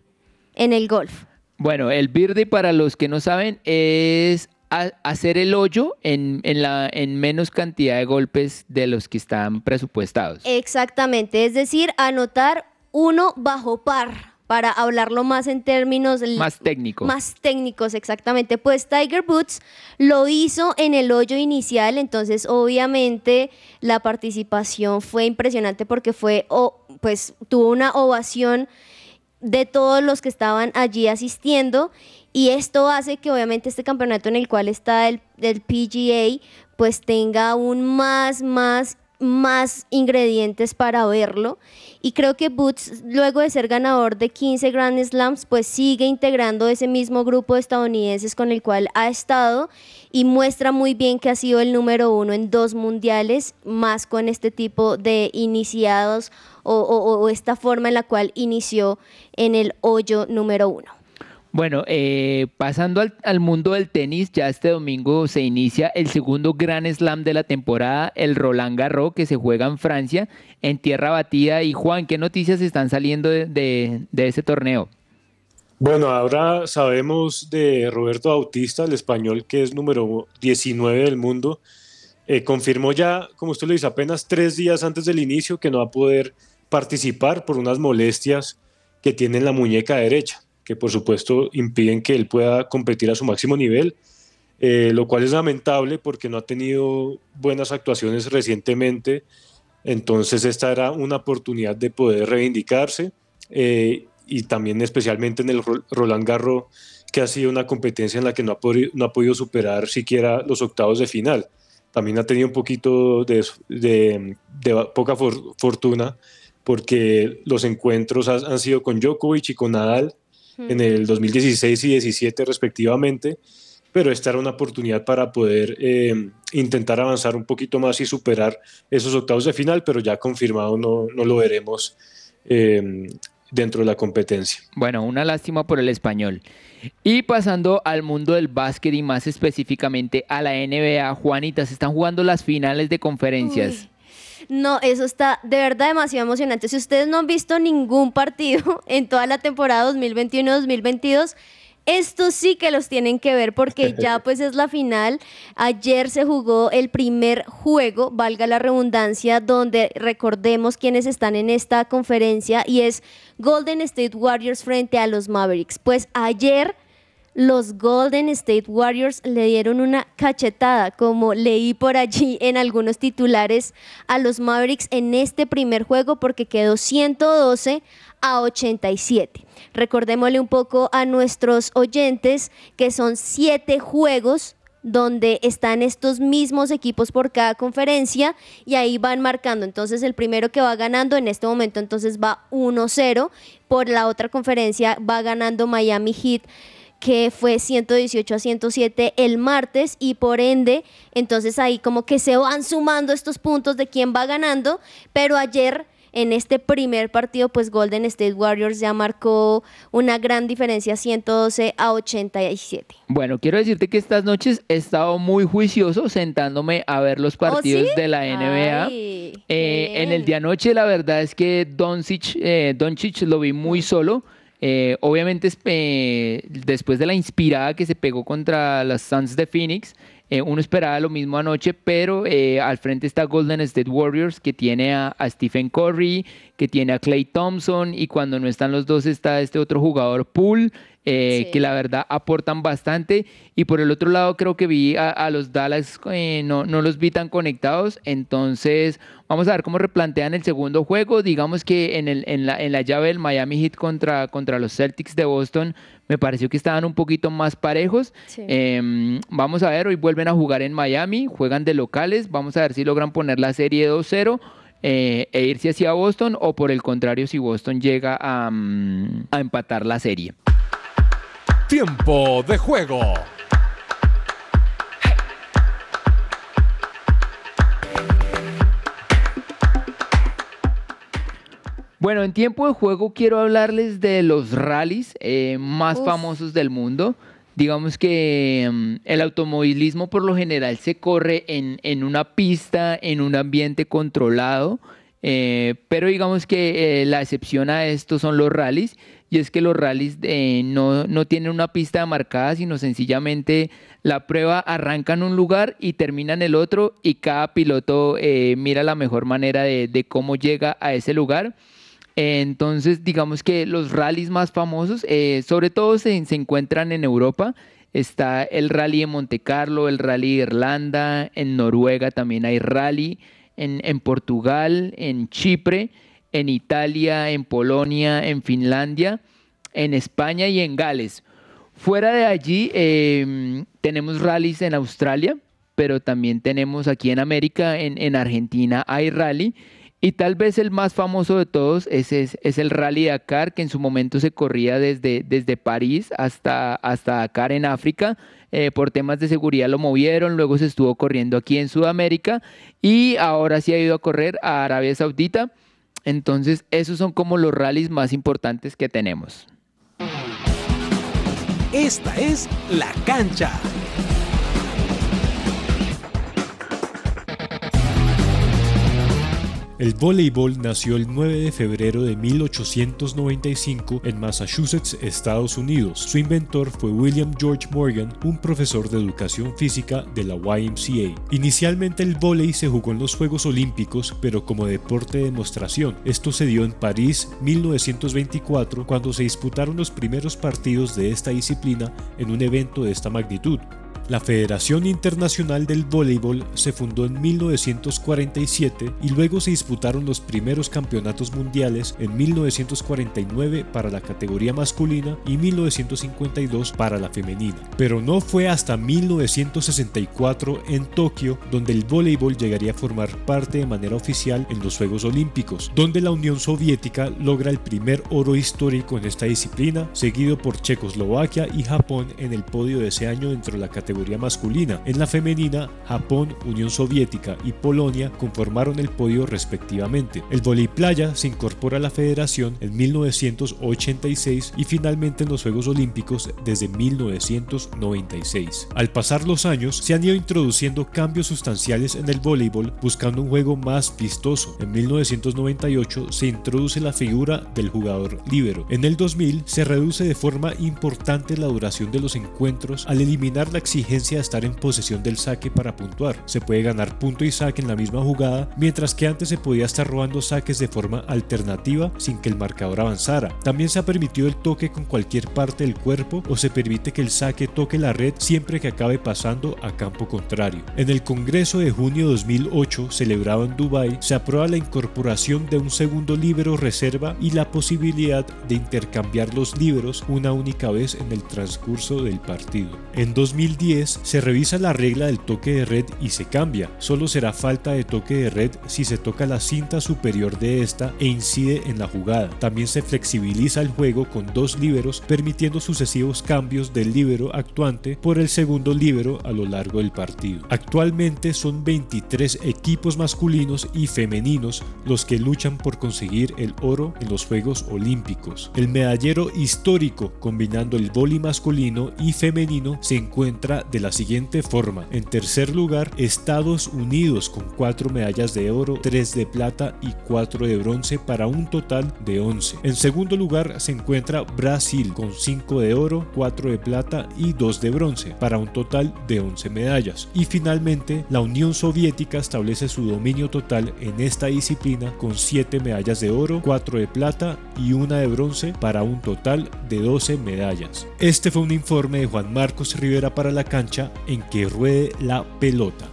en el golf. Bueno, el birdie para los que no saben es hacer el hoyo en, en la, en menos cantidad de golpes de los que están presupuestados. Exactamente, es decir, anotar uno bajo par, para hablarlo más en términos Más técnico. Más técnicos, exactamente. Pues Tiger Woods lo hizo en el hoyo inicial, entonces obviamente la participación fue impresionante porque fue, pues tuvo una ovación de todos los que estaban allí asistiendo Y esto hace que obviamente este campeonato en el cual está el, el PGA pues tenga aún más, más más ingredientes para verlo y creo que Boots luego de ser ganador de 15 Grand Slams pues sigue integrando ese mismo grupo de estadounidenses con el cual ha estado y muestra muy bien que ha sido el número uno en dos mundiales más con este tipo de iniciados o, esta forma en la cual inició en el hoyo número uno. Bueno, eh, pasando al, mundo del tenis, ya este domingo se inicia el segundo Grand Slam de la temporada, el Roland Garros, que se juega en Francia, en tierra batida. Y Juan, ¿qué noticias están saliendo de ese torneo? Bueno, ahora sabemos de Roberto Bautista, el español que es número 19 del mundo. Eh, confirmó ya, como usted lo dice, apenas tres días antes del inicio que no va a poder participar por unas molestias que tiene en la muñeca derecha, que por supuesto impiden que él pueda competir a su máximo nivel, eh, lo cual es lamentable porque no ha tenido buenas actuaciones recientemente. Entonces esta era una oportunidad de poder reivindicarse eh, y también especialmente en el Ro- Roland Garros, que ha sido una competencia en la que no ha, no ha podido superar siquiera los octavos de final. También ha tenido un poquito de, de- de poca for- fortuna porque los encuentros ha- han sido con Djokovic y con Nadal en el 2016 y 17 respectivamente, pero esta era una oportunidad para poder eh, intentar avanzar un poquito más y superar esos octavos de final, pero ya confirmado no, no lo veremos eh, dentro de la competencia. Bueno, una lástima por el español. Y pasando al mundo del básquet y más específicamente a la NBA, Juanita, se están jugando las finales de conferencias. No, eso está de verdad demasiado emocionante. Si ustedes no han visto ningún partido [laughs] en toda la temporada 2021-2022, estos sí que los tienen que ver porque [laughs] ya pues es la final. Ayer se jugó el primer juego, valga la redundancia, donde recordemos quiénes están en esta conferencia y es Golden State Warriors frente a los Mavericks. Pues ayer los Golden State Warriors le dieron una cachetada, como leí por allí en algunos titulares, a los Mavericks en este primer juego porque quedó 112 a 87. Recordémosle un poco a nuestros oyentes que son siete juegos donde están estos mismos equipos por cada conferencia y ahí van marcando. Entonces el primero que va ganando en este momento entonces va 1-0. Por la otra conferencia va ganando Miami Heat que fue 118 a 107 el martes y por ende, entonces ahí como que se van sumando estos puntos de quién va ganando, pero ayer en este primer partido pues Golden State Warriors ya marcó una gran diferencia 112 a 87. Bueno, quiero decirte que estas noches he estado muy juicioso sentándome a ver los partidos ¿Oh, sí? de la NBA. Ay, Eh, en el de anoche la verdad es que Doncic, eh, Doncic lo vi muy solo. Eh, obviamente es- después de la inspirada que se pegó contra las Suns de Phoenix, eh, uno esperaba lo mismo anoche, pero eh, al frente está Golden State Warriors que tiene a, a Stephen Curry, que tiene a Clay Thompson y cuando no están los dos está este otro jugador Poole. Eh, que la verdad aportan bastante. Y por el otro lado creo que vi a, a los Dallas eh, no, no los vi tan conectados. Entonces vamos a ver cómo replantean el segundo juego. Digamos que en, el, en, la, en la llave del Miami Heat contra, contra los Celtics de Boston me pareció que estaban un poquito más parejos. Sí. Em, vamos a ver hoy vuelven a jugar en Miami juegan de locales. Vamos a ver si logran poner la serie 2-0 eh, e irse hacia Boston o por el contrario si Boston llega a, mm, a empatar la serie Tiempo de juego. Bueno, en tiempo de juego quiero hablarles de los rallies eh, más Uf. famosos del mundo. Digamos que mm, el automovilismo por lo general se corre en, en una pista, en un ambiente controlado, eh, pero digamos que eh, la excepción a esto son los rallies, y es que los rallies eh, no, no tienen una pista marcada, sino sencillamente la prueba arranca en un lugar y termina en el otro, y cada piloto mira la mejor manera de, cómo llega a ese lugar. Entonces, digamos que los rallies más famosos, sobre todo se, se encuentran en Europa. Está el rally de Monte Carlo, el rally de Irlanda, en Noruega también hay rally, en, Portugal, en Chipre, en Italia, en Polonia, en Finlandia, en España y en Gales. Fuera de allí, eh, tenemos rallies en Australia, pero también tenemos aquí en América, en, en Argentina hay rally. Y tal vez el más famoso de todos es, el Rally Dakar, que en su momento se corría desde, desde París hasta, hasta Dakar en África. Eh, por temas de seguridad lo movieron, luego se estuvo corriendo aquí en Sudamérica y ahora sí ha ido a correr a Arabia Saudita. Entonces, esos son como los rallies más importantes que tenemos. Esta es La Cancha. El voleibol nació el 9 de febrero de 1895 en Massachusetts, Estados Unidos. Su inventor fue William George Morgan, un profesor de educación física de la YMCA. Inicialmente el voleibol se jugó en los Juegos Olímpicos, pero como deporte de demostración. Esto se dio en París 1924 cuando se disputaron los primeros partidos de esta disciplina en un evento de esta magnitud. La Federación Internacional del Voleibol se fundó en 1947 y luego se disputaron los primeros campeonatos mundiales en 1949 para la categoría masculina y 1952 para la femenina. Pero no fue hasta 1964 en Tokio donde el voleibol llegaría a formar parte de manera oficial en los Juegos Olímpicos, donde la Unión Soviética logra el primer oro histórico en esta disciplina, seguido por Checoslovaquia y Japón en el podio de ese año dentro de la categoría masculina. En la femenina, Japón, Unión Soviética y Polonia conformaron el podio respectivamente. El voleibol playa se incorpora a la federación en 1986 y finalmente en los Juegos Olímpicos desde 1996. Al pasar los años, se han ido introduciendo cambios sustanciales en el voleibol buscando un juego más vistoso. En 1998 se introduce la figura del jugador líbero. En el 2000 se reduce de forma importante la duración de los encuentros al eliminar la exigencia de estar en posesión del saque para puntuar. Se puede ganar punto y saque en la misma jugada, mientras que antes se podía estar robando saques de forma alternativa sin que el marcador avanzara. También se ha permitido el toque con cualquier parte del cuerpo o se permite que el saque toque la red siempre que acabe pasando a campo contrario. En el Congreso de junio de 2008, celebrado en Dubái, se aprueba la incorporación de un segundo líbero reserva y la posibilidad de intercambiar los líberos una única vez en el transcurso del partido. En 2010 se revisa la regla del toque de red y se cambia. Solo será falta de toque de red si se toca la cinta superior de esta e incide en la jugada. También se flexibiliza el juego con dos líberos, permitiendo sucesivos cambios del líbero actuante por el segundo líbero a lo largo del partido. Actualmente son 23 equipos masculinos y femeninos los que luchan por conseguir el oro en los Juegos Olímpicos. El medallero histórico, combinando el vóley masculino y femenino, se encuentra de la siguiente forma. En tercer lugar, Estados Unidos con 4 medallas de oro, 3 de plata y 4 de bronce para un total de 11. En segundo lugar se encuentra Brasil con 5 de oro, 4 de plata y 2 de bronce para un total de 11 medallas. Y finalmente, la Unión Soviética establece su dominio total en esta disciplina con 7 medallas de oro, 4 de plata y 1 de bronce para un total de 12 medallas. Este fue un informe de Juan Marcos Rivera para la cancha en que ruede la pelota.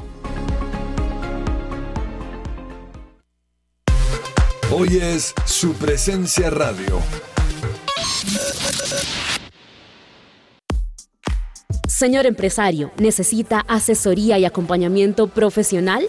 Hoy es su presencia radio. Señor empresario, ¿necesita asesoría y acompañamiento profesional?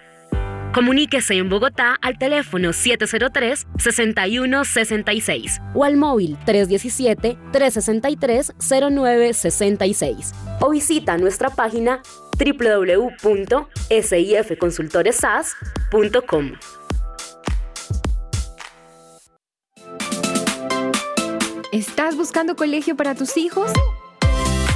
Comuníquese en Bogotá al teléfono 703-6166 o al móvil 317-363-0966 o visita nuestra página www.sifconsultoresas.com. ¿Estás buscando colegio para tus hijos?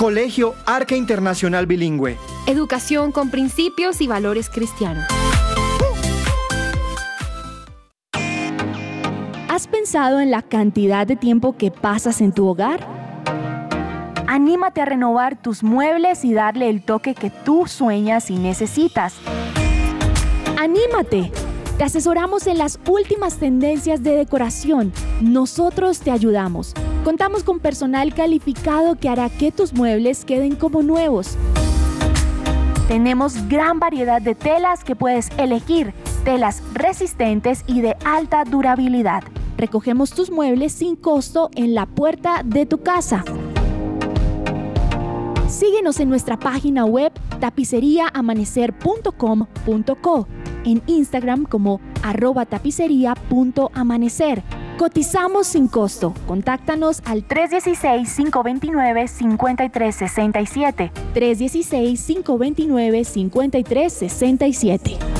Colegio Arca Internacional Bilingüe. Educación con principios y valores cristianos. ¿Has pensado en la cantidad de tiempo que pasas en tu hogar? Anímate a renovar tus muebles y darle el toque que tú sueñas y necesitas. ¡Anímate! Te asesoramos en las últimas tendencias de decoración. Nosotros te ayudamos. Contamos con personal calificado que hará que tus muebles queden como nuevos. Tenemos gran variedad de telas que puedes elegir, telas resistentes y de alta durabilidad. Recogemos tus muebles sin costo en la puerta de tu casa. Síguenos en nuestra página web tapiceriaamanecer.com.co, en Instagram como arroba tapicería.amanecer. Cotizamos sin costo. Contáctanos al 316-529-5367. 316-529-5367.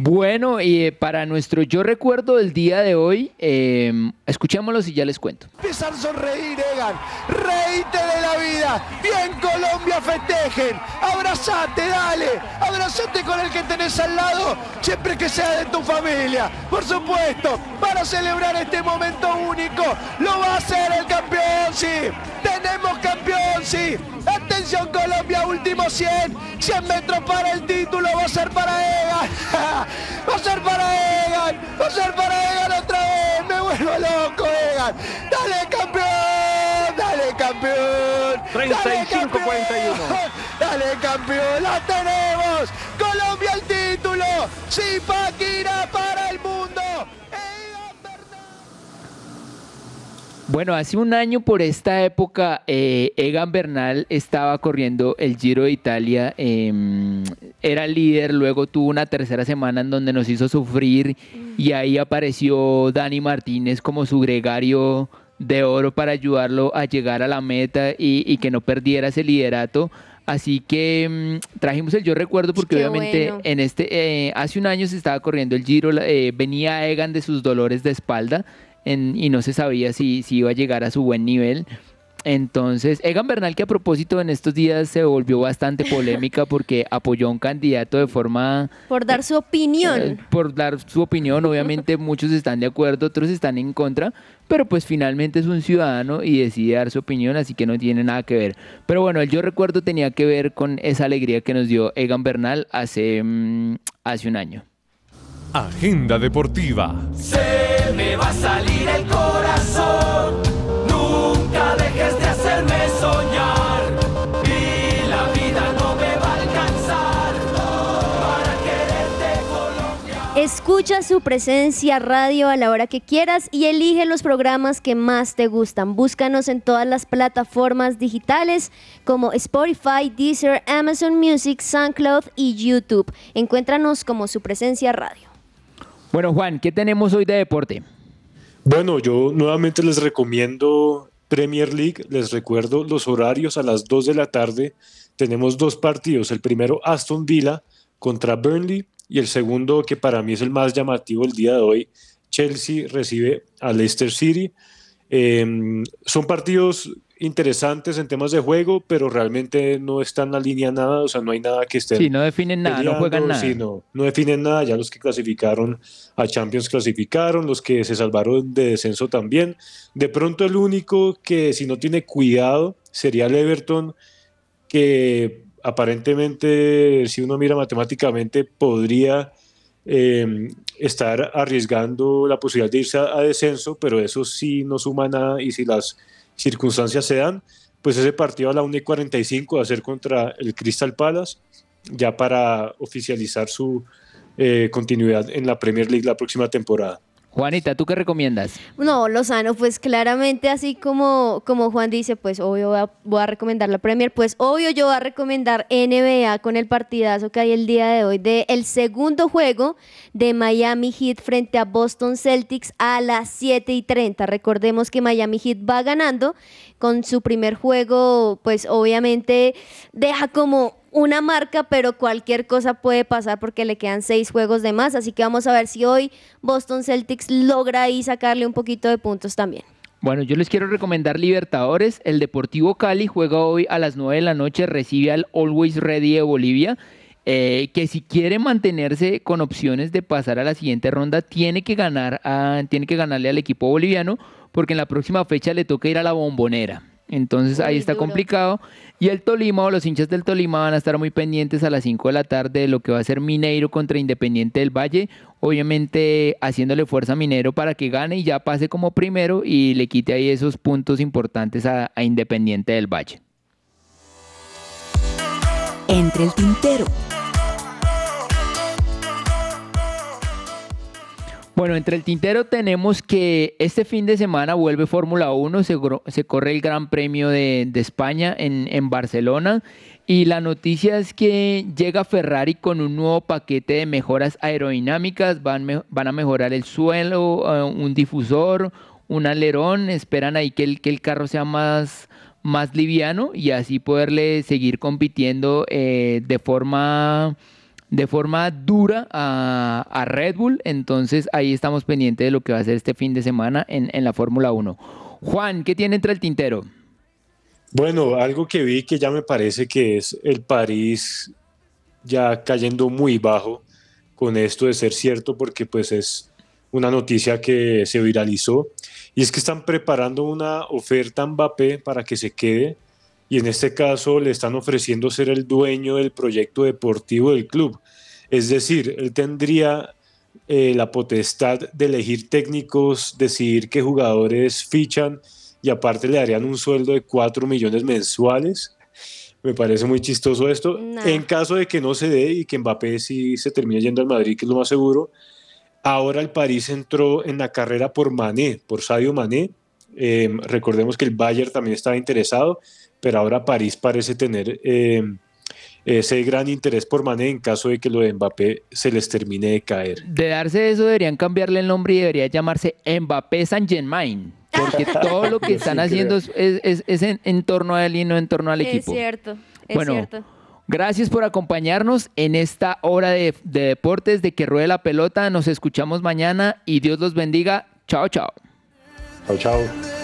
Bueno, y eh, para nuestro yo recuerdo del día de hoy, eh, escuchémoslos y ya les cuento. Empiezan a sonreír, Egan. Reíte de la vida. Bien, Colombia, festejen. Abrazate, dale. Abrazate con el que tenés al lado, siempre que sea de tu familia. Por supuesto, para celebrar este momento único, lo va a hacer el campeón, sí. Tenemos campeón, sí. Atención, Colombia, último 100. 100 metros para el título. Va a ser para Egan. [laughs] Va a ser para Egan. Va a ser para Egan otra vez. Me vuelvo loco, Egan. Dale, campeón. Dale, campeón. 35-41. Dale, campeón. La tenemos. Colombia el título. Sí, Paquira para el mundo. Bueno, hace un año por esta época, eh, Egan Bernal estaba corriendo el Giro de Italia, em, era líder, luego tuvo una tercera semana en donde nos hizo sufrir y ahí apareció Dani Martínez como su gregario de oro para ayudarlo a llegar a la meta y, y que no perdiera ese liderato. Así que mm, trajimos el yo recuerdo porque Qué obviamente bueno. en este eh, hace un año se estaba corriendo el Giro, eh, venía Egan de sus dolores de espalda en- y no se sabía si, si iba a llegar a su buen nivel. Entonces, Egan Bernal, que a propósito en estos días se volvió bastante polémica [laughs] porque apoyó a un candidato de forma Por dar su opinión. eh, por dar su opinión. Obviamente [laughs] muchos están de acuerdo, otros están en contra, pero pues finalmente es un ciudadano y decide dar su opinión, así que no tiene nada que ver. Pero bueno, el yo recuerdo tenía que ver con esa alegría que nos dio Egan Bernal hace, mm, hace un año. Agenda deportiva. Se me va a salir el corazón. Nunca dejes de hacerme soñar. Y la vida no me va a alcanzar para quererte Colombia. Escucha su presencia radio a la hora que quieras y elige los programas que más te gustan. Búscanos en todas las plataformas digitales como Spotify, Deezer, Amazon Music, SoundCloud y YouTube. Encuéntranos como su presencia radio. Bueno, Juan, ¿qué tenemos hoy de deporte? Bueno, yo nuevamente les recomiendo Premier League. Les recuerdo los horarios a las 2 de la tarde. Tenemos dos partidos. El primero, Aston Villa contra Burnley. Y el segundo, que para mí es el más llamativo el día de hoy, Chelsea recibe a Leicester City. Eh, son partidos interesantes en temas de juego, pero realmente no están a línea nada, o sea, no hay nada que esté. Sí, no definen nada, no juegan nada. Sí, no, no definen nada. Ya los que clasificaron a Champions clasificaron, los que se salvaron de descenso también. De pronto, el único que, si no tiene cuidado, sería el Everton, que aparentemente, si uno mira matemáticamente, podría eh, estar arriesgando la posibilidad de irse a, a descenso, pero eso sí no suma nada y si las circunstancias se dan, pues ese partido a la 1 y 45 va a ser contra el Crystal Palace, ya para oficializar su eh, continuidad en la Premier League la próxima temporada. Juanita, ¿tú qué recomiendas? No, Lozano, pues claramente así como, como Juan dice, pues obvio voy a, recomendar la Premier, pues obvio yo voy a recomendar NBA con el partidazo que hay el día de hoy de el segundo juego de Miami Heat frente a Boston Celtics a las 7 y 30. Recordemos que Miami Heat va ganando con su primer juego, pues obviamente deja como una marca, pero cualquier cosa puede pasar porque le quedan seis juegos de más. Así que vamos a ver si hoy Boston Celtics logra ahí sacarle un poquito de puntos también. Bueno, yo les quiero recomendar Libertadores. El Deportivo Cali juega hoy a las 9 de la noche, recibe al Always Ready de Bolivia. eh, que si quiere mantenerse con opciones de pasar a la siguiente ronda, tiene que ganar tiene que ganarle al equipo boliviano, porque en la próxima fecha le toca ir a la bombonera. Entonces ahí está duro. complicado. Y el Tolima o los hinchas del Tolima van a estar muy pendientes a las 5 de la tarde de lo que va a ser Mineiro contra Independiente del Valle. Obviamente haciéndole fuerza a Minero para que gane y ya pase como primero y le quite ahí esos puntos importantes a, a Independiente del Valle. Entre el tintero. Bueno, entre el tintero tenemos que este fin de semana vuelve Fórmula 1, se, corre el Gran Premio de, España en, Barcelona y la noticia es que llega Ferrari con un nuevo paquete de mejoras aerodinámicas, van a mejorar el suelo, eh, un difusor, un alerón, esperan ahí que el, que el carro sea más, más liviano y así poderle seguir compitiendo eh, de forma de forma dura a, Red Bull. Entonces ahí estamos pendientes de lo que va a hacer este fin de semana en, en la Fórmula 1. Juan, ¿qué tiene entre el tintero? Bueno, algo que vi que ya me parece que es el París ya cayendo muy bajo con esto de ser cierto, porque pues es una noticia que se viralizó, y es que están preparando una oferta a Mbappé para que se quede, y en este caso le están ofreciendo ser el dueño del proyecto deportivo del club. Es decir, él tendría eh, la potestad de elegir técnicos, decidir qué jugadores fichan y aparte le darían un sueldo de 4 millones mensuales. Me parece muy chistoso esto. Nah. En caso de que no se dé y que Mbappé sí se termine yendo al Madrid, que es lo más seguro, ahora el París entró en la carrera por Mané, por Sadio Mané. Eh, recordemos que el Bayern también estaba interesado, pero ahora París parece tener eh, ese gran interés por Mané en caso de que lo de Mbappé se les termine de caer. De darse eso deberían cambiarle el nombre y debería llamarse Mbappé Saint Germain. Porque [laughs] todo lo que están sí haciendo es, es- es en, en torno a él y no en torno al Es equipo. cierto, es Bueno, cierto. Gracias por acompañarnos en esta hora de, de deportes de que ruede la pelota. Nos escuchamos mañana y Dios los bendiga. Chao, chao. Chao, chao.